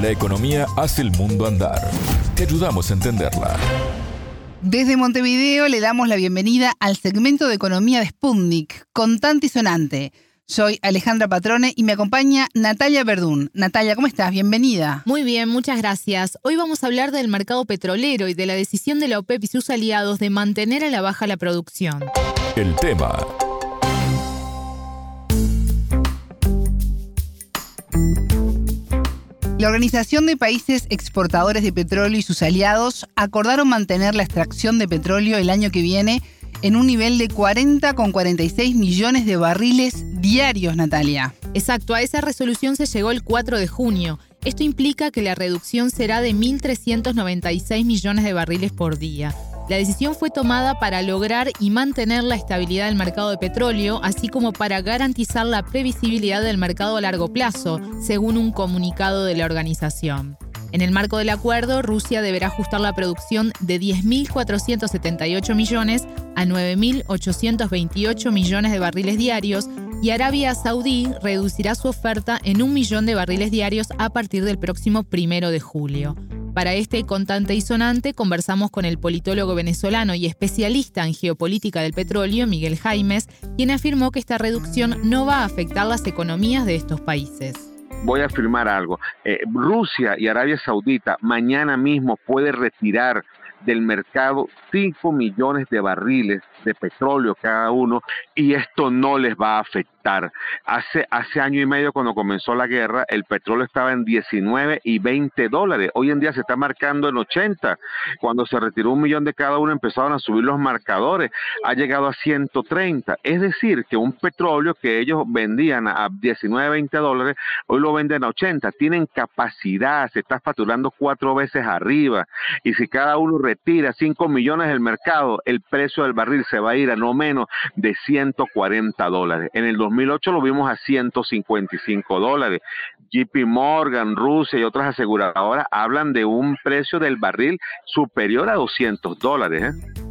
La economía hace el mundo andar. Te ayudamos a entenderla. Desde Montevideo le damos la bienvenida al segmento de economía de Sputnik, contante y sonante. Soy Alejandra Patrone y me acompaña Natalia Verdún. Natalia, ¿cómo estás? Bienvenida. Muy bien, muchas gracias. Hoy vamos a hablar del mercado petrolero y de la decisión de la OPEP y sus aliados de mantener a la baja la producción. El tema. La Organización de Países Exportadores de Petróleo y sus aliados acordaron mantener la extracción de petróleo el año que viene en un nivel de 40,46 millones de barriles diarios, Natalia. Exacto, a esa resolución se llegó el 4 de junio. Esto implica que la reducción será de 1.396 millones de barriles por día. La decisión fue tomada para lograr y mantener la estabilidad del mercado de petróleo, así como para garantizar la previsibilidad del mercado a largo plazo, según un comunicado de la organización. En el marco del acuerdo, Rusia deberá ajustar la producción de 10.478 millones a 9.828 millones de barriles diarios y Arabia Saudí reducirá su oferta en un millón de barriles diarios a partir del próximo primero de julio. Para este contante y sonante conversamos con el politólogo venezolano y especialista en geopolítica del petróleo, Miguel Jaimes, quien afirmó que esta reducción no va a afectar las economías de estos países voy a afirmar algo. Eh, Rusia y Arabia Saudita mañana mismo puede retirar del mercado 5 millones de barriles de petróleo cada uno y esto no les va a afectar. Hace, hace año y medio cuando comenzó la guerra el petróleo estaba en 19 y 20 dólares. Hoy en día se está marcando en 80. Cuando se retiró un millón de cada uno empezaron a subir los marcadores. Ha llegado a 130. Es decir, que un petróleo que ellos vendían a 19, 20 dólares, hoy lo venden a 80. Tienen capacidad, se está facturando cuatro veces arriba. Y si cada uno retira 5 millones del mercado, el precio del barril se va a ir a no menos de 140 dólares. En el 2008 lo vimos a 155 dólares. JP Morgan, Rusia y otras aseguradoras hablan de un precio del barril superior a 200 dólares. ¿eh?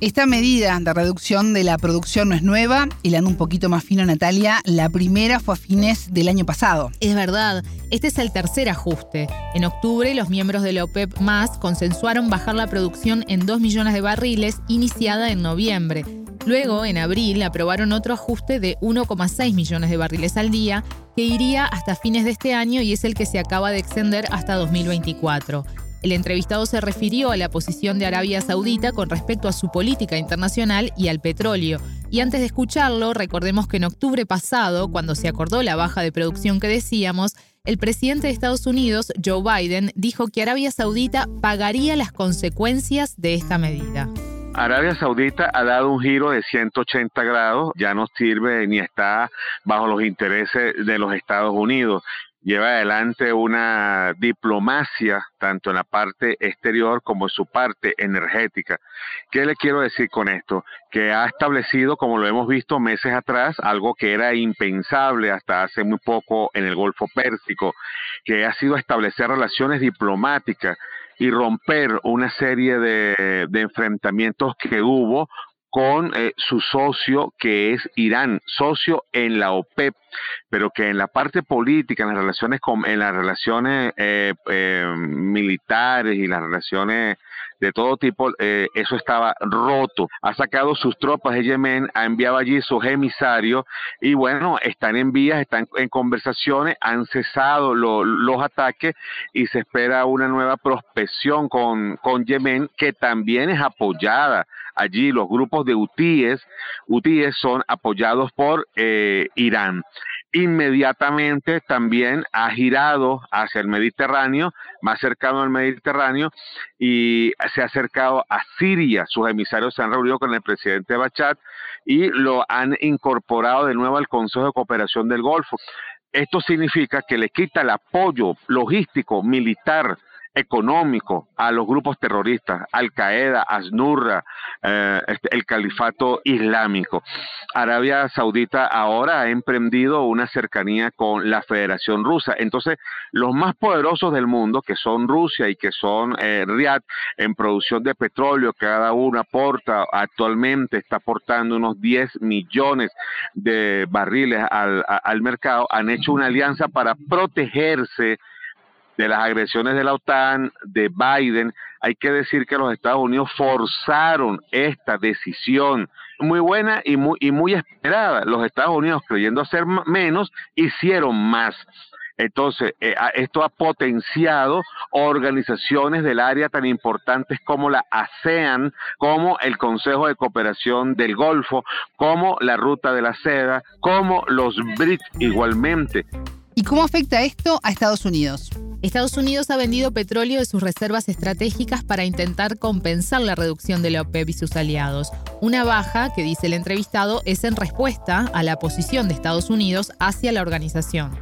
Esta medida de reducción de la producción no es nueva, y ando un poquito más fino Natalia, la primera fue a fines del año pasado. Es verdad, este es el tercer ajuste. En octubre, los miembros de la OPEP más consensuaron bajar la producción en 2 millones de barriles, iniciada en noviembre. Luego, en abril, aprobaron otro ajuste de 1,6 millones de barriles al día, que iría hasta fines de este año y es el que se acaba de extender hasta 2024. El entrevistado se refirió a la posición de Arabia Saudita con respecto a su política internacional y al petróleo. Y antes de escucharlo, recordemos que en octubre pasado, cuando se acordó la baja de producción que decíamos, el presidente de Estados Unidos, Joe Biden, dijo que Arabia Saudita pagaría las consecuencias de esta medida. Arabia Saudita ha dado un giro de 180 grados, ya no sirve ni está bajo los intereses de los Estados Unidos lleva adelante una diplomacia tanto en la parte exterior como en su parte energética. ¿Qué le quiero decir con esto? Que ha establecido, como lo hemos visto meses atrás, algo que era impensable hasta hace muy poco en el Golfo Pérsico, que ha sido establecer relaciones diplomáticas y romper una serie de, de enfrentamientos que hubo con eh, su socio que es Irán, socio en la OPEP, pero que en la parte política, en las relaciones con, en las relaciones eh, eh, militares y las relaciones de todo tipo, eso estaba roto. Ha sacado sus tropas de Yemen, ha enviado allí sus emisarios y bueno, están en vías, están en conversaciones, han cesado los ataques y se espera una nueva prospección con, con Yemen que también es apoyada allí los grupos de UTIES, UTIES son apoyados por eh, Irán. Inmediatamente también ha girado hacia el Mediterráneo, más cercano al Mediterráneo, y se ha acercado a Siria. Sus emisarios se han reunido con el presidente Bachat y lo han incorporado de nuevo al Consejo de Cooperación del Golfo. Esto significa que le quita el apoyo logístico, militar, económico a los grupos terroristas, Al Qaeda, Asnurra, eh, este, el califato islámico. Arabia Saudita ahora ha emprendido una cercanía con la Federación Rusa. Entonces, los más poderosos del mundo, que son Rusia y que son eh, Riyadh, en producción de petróleo, cada uno aporta, actualmente está aportando unos 10 millones de barriles al, al mercado, han hecho una alianza para protegerse de las agresiones de la OTAN, de Biden, hay que decir que los Estados Unidos forzaron esta decisión muy buena y muy, y muy esperada. Los Estados Unidos, creyendo hacer menos, hicieron más. Entonces, eh, esto ha potenciado organizaciones del área tan importantes como la ASEAN, como el Consejo de Cooperación del Golfo, como la Ruta de la Seda, como los BRICS igualmente. ¿Y cómo afecta esto a Estados Unidos? Estados Unidos ha vendido petróleo de sus reservas estratégicas para intentar compensar la reducción de la OPEP y sus aliados. Una baja, que dice el entrevistado, es en respuesta a la posición de Estados Unidos hacia la organización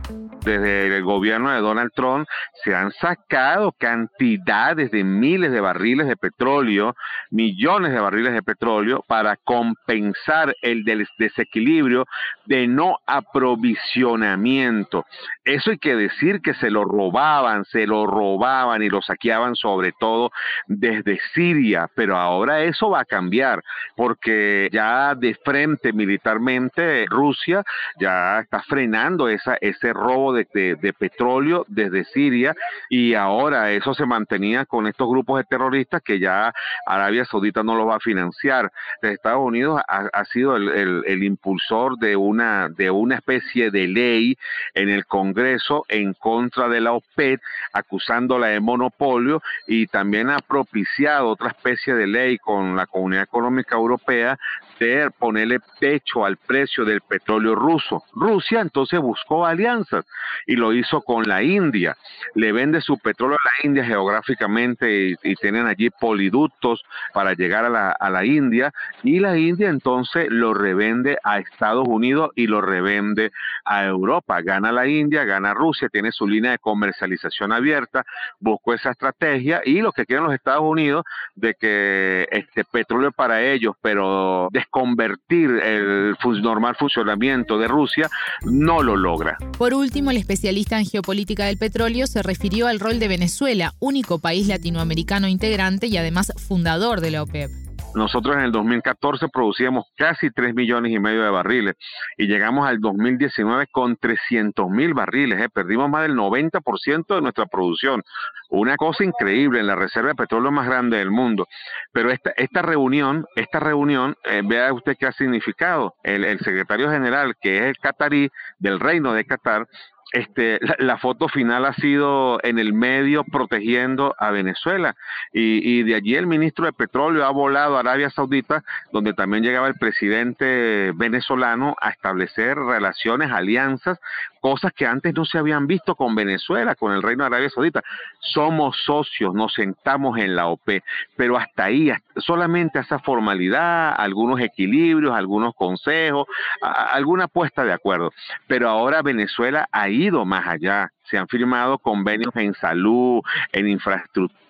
desde el gobierno de Donald Trump se han sacado cantidades de miles de barriles de petróleo, millones de barriles de petróleo para compensar el desequilibrio de no aprovisionamiento. Eso hay que decir que se lo robaban, se lo robaban y lo saqueaban sobre todo desde Siria, pero ahora eso va a cambiar porque ya de frente militarmente Rusia ya está frenando esa, ese robo de, petróleo desde Siria y ahora eso se mantenía con estos grupos de terroristas que ya Arabia Saudita no lo va a financiar. Estados Unidos ha, sido el, impulsor de una, de una especie de ley en el Congreso en contra de la OPEP, acusándola de monopolio y también ha propiciado otra especie de ley con la Comunidad Económica Europea de ponerle techo al precio del petróleo ruso. Rusia entonces buscó alianzas y lo hizo con la India. Le vende su petróleo a la India geográficamente y, tienen allí poliductos para llegar a la, a la India y la India entonces lo revende a Estados Unidos y lo revende a Europa. Gana la India, gana Rusia, tiene su línea de comercialización abierta, buscó esa estrategia y lo que quieren los Estados Unidos de que este petróleo para ellos, pero desconvertir el normal funcionamiento de Rusia, no lo logra. Por último, el especialista en geopolítica del petróleo se refirió al rol de Venezuela, único país latinoamericano integrante y además fundador de la OPEP. Nosotros en el 2014 producíamos casi 3 millones y medio de barriles y llegamos al 2019 con 300 mil barriles. ¿eh? Perdimos más del 90% de nuestra producción. Una cosa increíble en la reserva de petróleo más grande del mundo. Pero esta, esta reunión, esta reunión, eh, vea usted qué ha significado. El, el secretario general, que es el catarí del reino de Qatar, este, la, foto final ha sido en el medio protegiendo a Venezuela y, de allí el ministro de Petróleo ha volado a Arabia Saudita, donde también llegaba el presidente venezolano a establecer relaciones, alianzas, cosas que antes no se habían visto con Venezuela, con el Reino de Arabia Saudita. Somos socios, nos sentamos en la OP, pero hasta ahí, solamente esa formalidad, algunos equilibrios, algunos consejos, alguna puesta de acuerdo. Pero ahora Venezuela ha ido más allá. Se han firmado convenios en salud, en infraestructura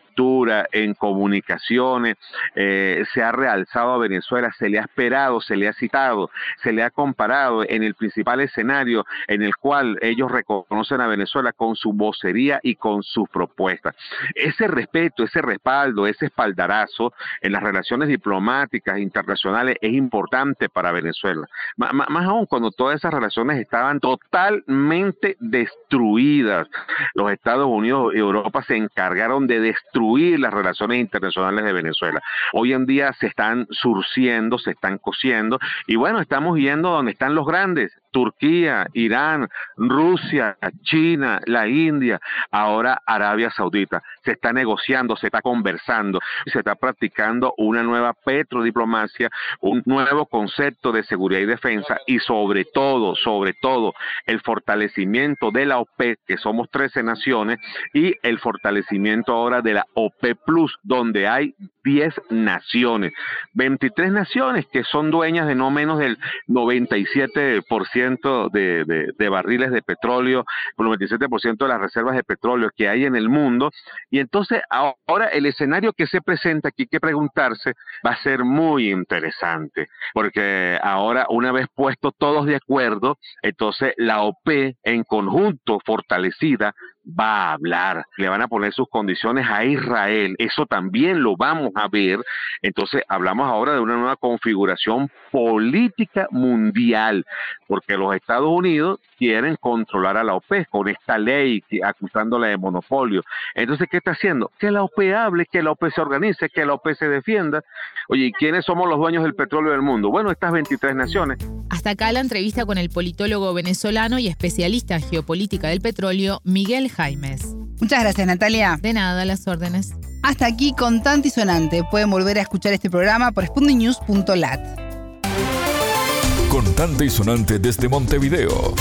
en comunicaciones, eh, se ha realzado a Venezuela, se le ha esperado, se le ha citado, se le ha comparado en el principal escenario en el cual ellos reconocen a Venezuela con su vocería y con sus propuestas. Ese respeto, ese respaldo, ese espaldarazo en las relaciones diplomáticas internacionales es importante para Venezuela. más aún cuando todas esas relaciones estaban totalmente destruidas. Los Estados Unidos y Europa se encargaron de destruir las relaciones internacionales de Venezuela. Hoy en día se están surciendo, se están cosiendo y bueno, estamos viendo dónde están los grandes, Turquía, Irán, Rusia, China, la India, ahora Arabia Saudita. Se está negociando, se está conversando, se está practicando una nueva petrodiplomacia, un nuevo concepto de seguridad y defensa y sobre todo, sobre todo, el fortalecimiento de la OPEC, que somos 13 naciones, y el fortalecimiento ahora de la OPEC Plus, donde hay 10 naciones, 23 naciones que son dueñas de no menos del 97% de, de, de barriles de petróleo, el 97% de las reservas de petróleo que hay en el mundo. Y entonces ahora el escenario que se presenta aquí, que preguntarse, va a ser muy interesante, porque ahora una vez puestos todos de acuerdo, entonces la OP en conjunto fortalecida va a hablar, le van a poner sus condiciones a Israel, eso también lo vamos a ver. Entonces hablamos ahora de una nueva configuración política mundial, porque los Estados Unidos quieren controlar a la OPEC con esta ley acusándola de monopolio. Entonces, ¿qué está haciendo? Que la OPEC hable, que la OPEC se organice, que la OPEC se defienda. Oye, ¿y quiénes somos los dueños del petróleo del mundo? Bueno, estas 23 naciones. Hasta acá la entrevista con el politólogo venezolano y especialista en geopolítica del petróleo, Miguel Jaimes. Muchas gracias, Natalia. De nada, las órdenes. Hasta aquí, Contante y Sonante. Pueden volver a escuchar este programa por spundinews.lat. Contante y Sonante desde Montevideo.